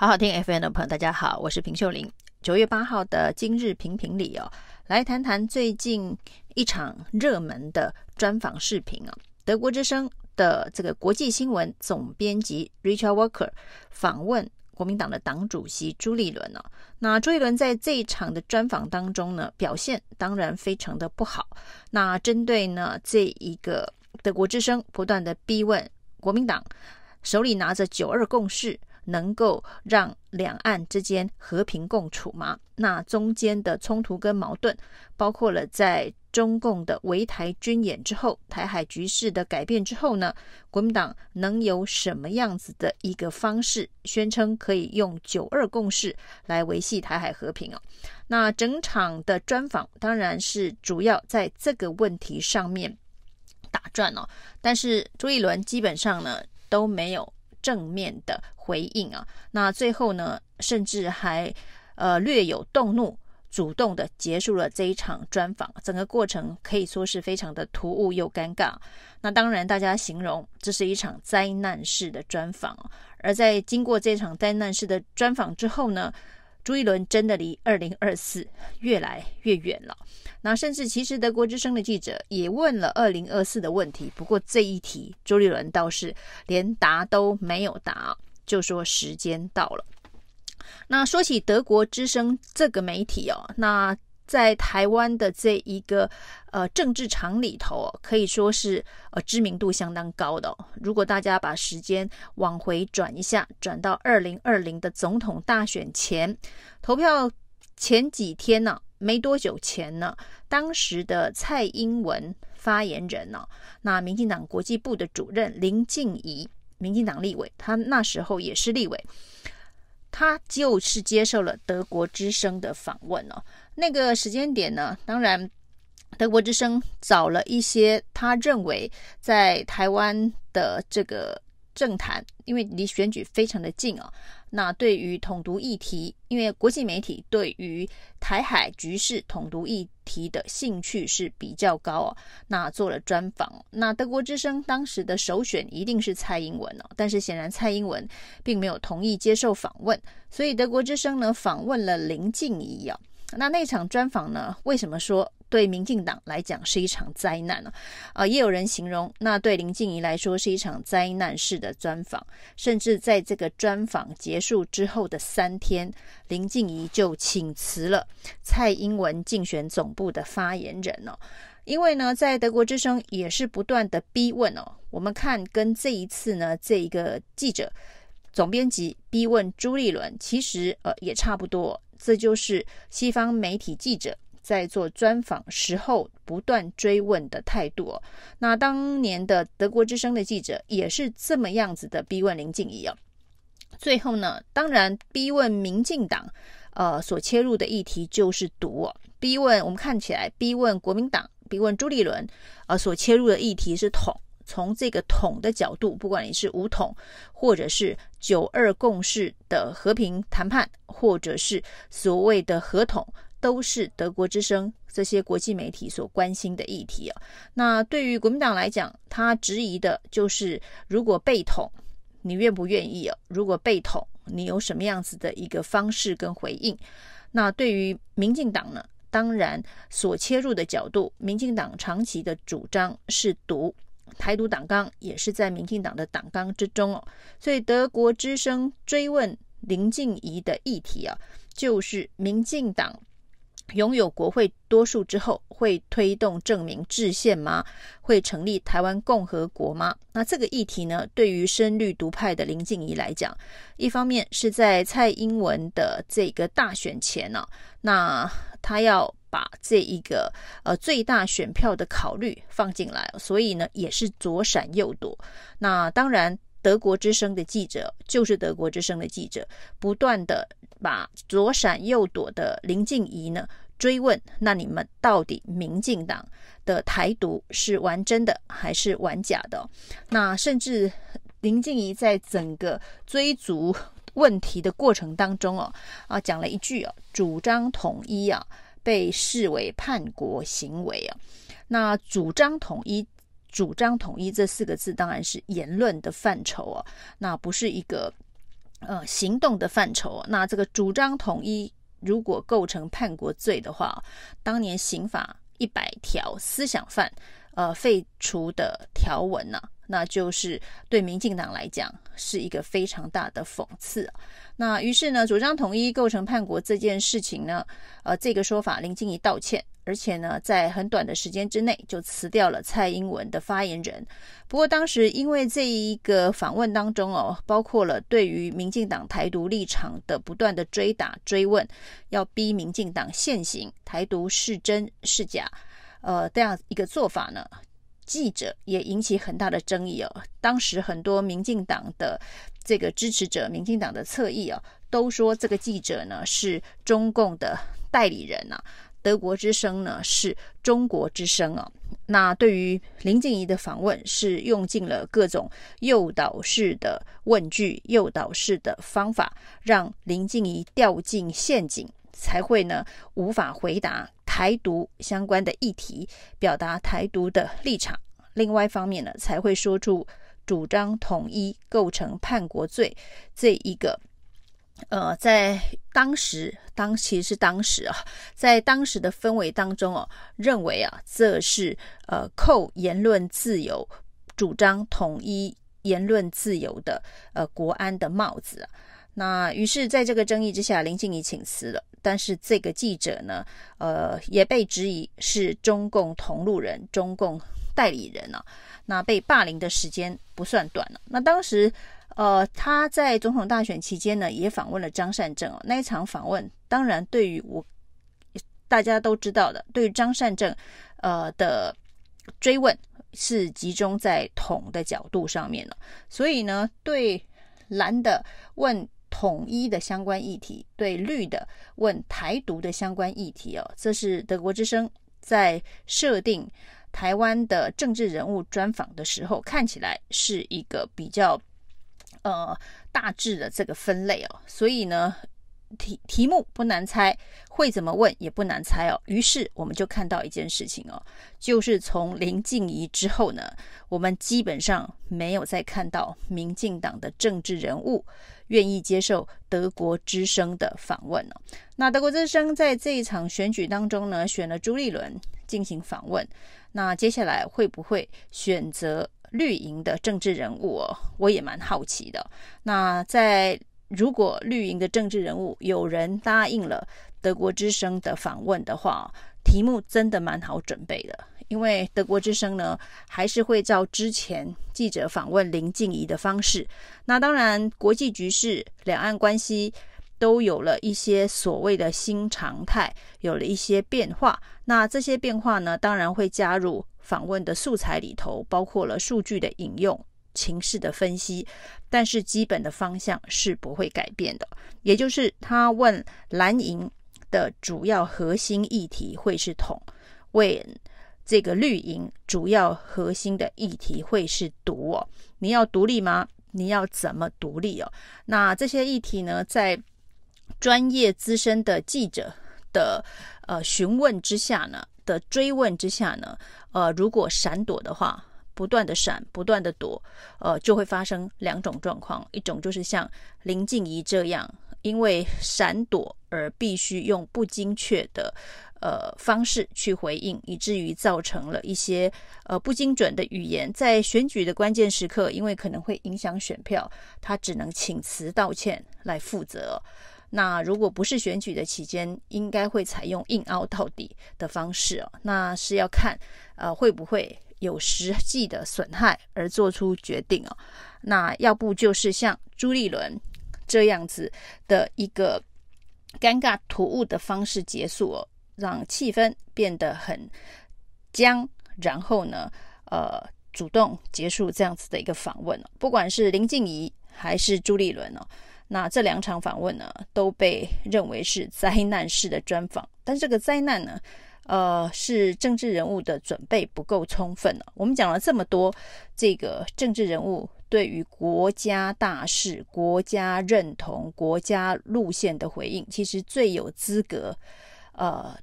好好听 FM 的朋友，大家好，我是平秀玲。九月八号的今日评评里哦，来谈谈最近一场热门的专访视频啊。德国之声的这个国际新闻总编辑 Richard Walker 访问国民党的党主席朱立伦哦。那朱立伦在这一场的专访当中呢，表现当然非常的不好。那针对呢这一个德国之声不断的逼问国民党手里拿着九二共识。能够让两岸之间和平共处吗？那中间的冲突跟矛盾，包括了在中共的围台军演之后，台海局势的改变之后呢，国民党能有什么样子的一个方式，宣称可以用九二共识来维系台海和平啊？那整场的专访当然是主要在这个问题上面打转哦，但是朱一伦基本上呢都没有。正面的回应啊，那最后呢，甚至还呃略有动怒，主动的结束了这一场专访。整个过程可以说是非常的突兀又尴尬。那当然，大家形容这是一场灾难式的专访。而在经过这场灾难式的专访之后呢，朱立伦真的离二零二四越来越远了。那甚至其实德国之声的记者也问了二零二四的问题，不过这一题朱立伦倒是连答都没有答，就说时间到了。那说起德国之声这个媒体哦，那。在台湾的这一个呃政治场里头，可以说是呃知名度相当高的，如果大家把时间往回转一下，转到二零二零的总统大选前投票前几天呢，没多久前呢，当时的蔡英文发言人呢，那民进党国际部的主任林静怡，民进党立委，他那时候也是立委。他就是接受了德国之声的访问哦。那个时间点呢，当然德国之声找了一些他认为在台湾的这个政坛，因为离选举非常的近哦。那对于统独议题，因为国际媒体对于台海局势、统独议题的兴趣是比较高哦。那做了专访，那德国之声当时的首选一定是蔡英文哦，但是显然蔡英文并没有同意接受访问，所以德国之声呢访问了林静仪啊。那那场专访呢，为什么说？对民进党来讲是一场灾难呢，啊，也有人形容，那对林静怡来说是一场灾难式的专访，甚至在这个专访结束之后的三天，林静怡就请辞了蔡英文竞选总部的发言人哦，因为呢，在德国之声也是不断的逼问哦，我们看跟这一次呢，这一个记者总编辑逼问朱立伦，其实呃也差不多，这就是西方媒体记者。在做专访时候不断追问的态度哦，那当年的德国之声的记者也是这么样子的逼问林静仪哦。最后呢，当然逼问民进党，呃，所切入的议题就是毒哦。逼问我们看起来逼问国民党，逼问朱立伦，呃，所切入的议题是统。从这个统的角度，不管你是武统，或者是九二共识的和平谈判，或者是所谓的和统。都是德国之声这些国际媒体所关心的议题啊。那对于国民党来讲，他质疑的就是，如果被统，你愿不愿意啊？如果被统，你有什么样子的一个方式跟回应？那对于民进党呢？当然所切入的角度，民进党长期的主张是独，台独党纲也是在民进党的党纲之中哦。所以德国之声追问林静怡的议题啊，就是民进党。拥有国会多数之后，会推动证明制宪吗？会成立台湾共和国吗？那这个议题呢，对于深绿独派的林静怡来讲，一方面是在蔡英文的这个大选前呢、那他要把这一个呃最大选票的考虑放进来，所以呢也是左闪右躲。那当然，德国之声的记者就是德国之声的记者，不断的。把左闪右躲的林静怡呢追问，那你们到底民进党的台独是玩真的还是玩假的？那甚至林静怡在整个追逐问题的过程当中哦，啊讲了一句哦，主张统一啊被视为叛国行为啊。那主张统一，主张统一这四个字当然是言论的范畴哦，那不是一个。呃行动的范畴。那这个主张统一，如果构成叛国罪的话，当年刑法一百条思想犯呃废除的条文呢、那就是对民进党来讲是一个非常大的讽刺。那于是呢，主张统一构成叛国这件事情呢，呃，这个说法林静仪道歉。而且呢，在很短的时间之内就辞掉了蔡英文的发言人。不过当时因为这一个访问当中哦，包括了对于民进党台独立场的不断的追打追问，要逼民进党现行台独是真是假，呃，这样一个做法呢，记者也引起很大的争议哦。当时很多民进党的这个支持者，民进党的侧翼哦，都说这个记者呢是中共的代理人呐、啊。德国之声呢是中国之声啊，那对于林静怡的访问是用尽了各种诱导式的问句、诱导式的方法，让林静怡掉进陷阱，才会呢无法回答台独相关的议题，表达台独的立场。另外一方面呢，才会说出主张统一构成叛国罪这一个。呃，在当时，当其实是当时啊，在当时的氛围当中哦，认为啊，这是呃扣言论自由、主张统一言论自由的呃国安的帽子啊。那于是，在这个争议之下，林静仪请辞了。但是这个记者呢，呃，也被质疑是中共同路人、中共代理人啊。那被霸凌的时间不算短了。那当时。呃，他在总统大选期间呢，也访问了张善政哦。那一场访问，当然对于我大家都知道的，对于张善政呃的追问是集中在统的角度上面了。所以呢，对蓝的问统一的相关议题，对绿的问台独的相关议题哦，这是德国之声在设定台湾的政治人物专访的时候，看起来是一个比较。呃，大致的这个分类哦，所以呢，题题目不难猜，会怎么问也不难猜哦。于是我们就看到一件事情哦，就是从林静怡之后呢，我们基本上没有再看到民进党的政治人物愿意接受德国之声的访问哦。那德国之声在这一场选举当中呢，选了朱立伦进行访问，那接下来会不会选择？绿营的政治人物哦，我也蛮好奇的。那在如果绿营的政治人物有人答应了德国之声的访问的话，题目真的蛮好准备的。因为德国之声呢，还是会照之前记者访问林静怡的方式。那当然，国际局势、两岸关系都有了一些所谓的新常态，有了一些变化。那这些变化呢，当然会加入。访问的素材里头包括了数据的引用、情势的分析，但是基本的方向是不会改变的。也就是他问蓝营的主要核心议题会是统，问这个绿营主要核心的议题会是独哦。你要独立吗？你要怎么独立哦？那这些议题呢，在专业资深的记者的呃询问之下呢，的追问之下呢，呃，如果闪躲的话，不断的闪，不断的躲，呃，就会发生两种状况，一种就是像林静仪这样，因为闪躲而必须用不精确的呃方式去回应，以至于造成了一些呃不精准的语言，在选举的关键时刻，因为可能会影响选票，他只能请辞道歉来负责。那如果不是选举的期间，应该会采用硬凹到底的方式哦。那是要看，呃，会不会有实际的损害而做出决定哦。那要不就是像朱立伦这样子的一个尴尬突兀的方式结束哦，让气氛变得很僵，然后呢，呃，主动结束这样子的一个访问。不管是林静仪还是朱立伦哦。那这两场访问呢，都被认为是灾难式的专访。但这个灾难呢，呃，是政治人物的准备不够充分了。我们讲了这么多，这个政治人物对于国家大事、国家认同、国家路线的回应，其实最有资格，呃，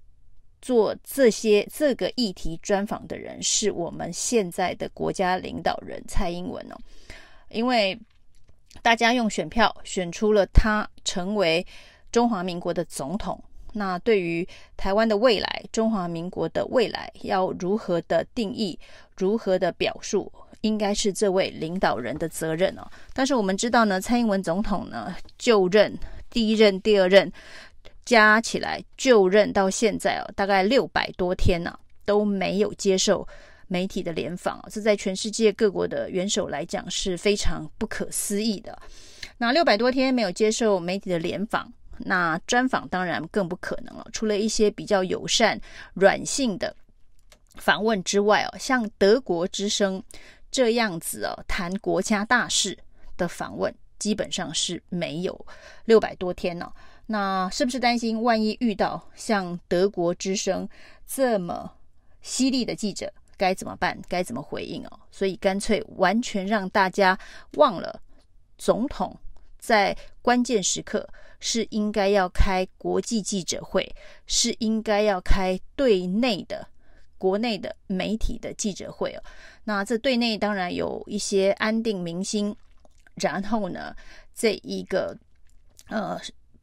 做这些这个议题专访的人，是我们现在的国家领导人蔡英文哦，因为。大家用选票选出了他成为中华民国的总统。那对于台湾的未来，中华民国的未来要如何的定义，如何的表述，应该是这位领导人的责任哦。但是我们知道呢，蔡英文总统呢就任第一任、第二任加起来就任到现在哦，大概六百多天呢，都没有接受媒体的联访，这在全世界各国的元首来讲是非常不可思议的。那六百多天没有接受媒体的联访。那专访当然更不可能了。除了一些比较友善、软性的访问之外哦，像德国之声这样子哦，谈国家大事的访问基本上是没有六百多天呢。那是不是担心万一遇到像德国之声这么犀利的记者，该怎么办？该怎么回应哦？所以干脆完全让大家忘了总统在关键时刻。是应该要开国际记者会，是应该要开对内的国内的媒体的记者会哦。那这对内当然有一些安定民心，然后呢，这一个呃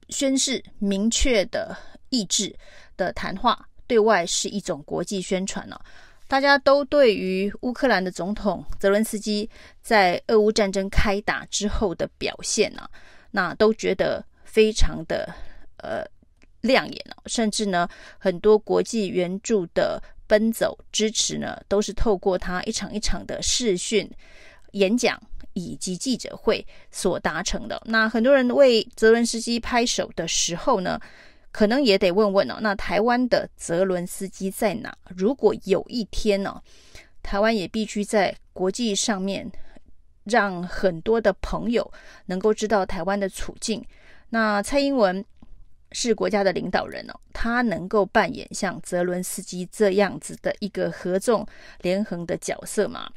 宣示明确的意志的谈话，对外是一种国际宣传了。大家都对于乌克兰的总统泽伦斯基在俄乌战争开打之后的表现呢，那都觉得。非常的呃亮眼哦，甚至呢，很多国际援助的奔走支持呢，都是透过他一场一场的视讯演讲以及记者会所达成的。那很多人为泽伦斯基拍手的时候呢，可能也得问问哦，那台湾的泽伦斯基在哪？如果有一天呢，台湾也必须在国际上面让很多的朋友能够知道台湾的处境。那蔡英文是国家的领导人哦，他能够扮演像泽伦斯基这样子的一个合纵连横的角色吗？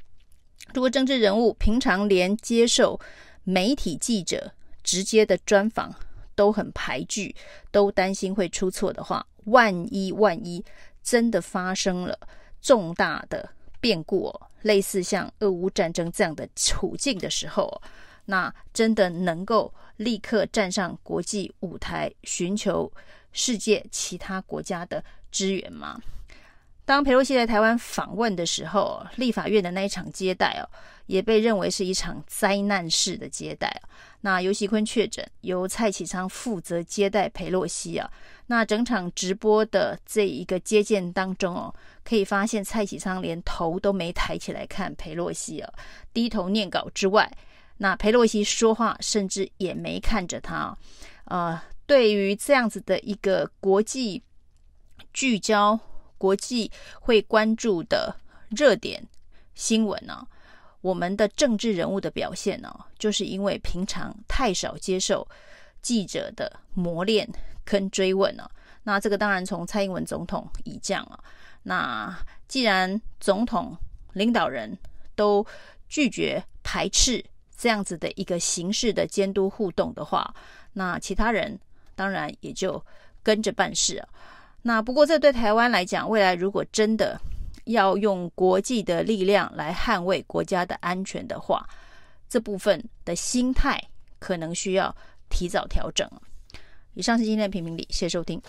如果政治人物平常连接受媒体记者直接的专访都很排拒，都担心会出错的话，万一万一真的发生了重大的变故，类似像俄乌战争这样的处境的时候，那真的能够立刻站上国际舞台，寻求世界其他国家的支援吗？当裴洛西在台湾访问的时候，立法院的那一场接待哦，也被认为是一场灾难式的接待。那游锡堃确诊，由蔡启昌负责接待裴洛西啊。那整场直播的这一个接见当中哦，可以发现蔡启昌连头都没抬起来看裴洛西啊，低头念稿之外。那裴洛西说话，甚至也没看着他。呃，对于这样子的一个国际聚焦、国际会关注的热点新闻呢、我们的政治人物的表现呢、就是因为平常太少接受记者的磨练跟追问了、那这个当然从蔡英文总统以降啊，那既然总统领导人都拒绝排斥。这样子的一个形式的监督互动的话，那其他人当然也就跟着办事啊。那不过这对台湾来讲，未来如果真的要用国际的力量来捍卫国家的安全的话，这部分的心态可能需要提早调整。以上是今天的评评理，谢谢收听。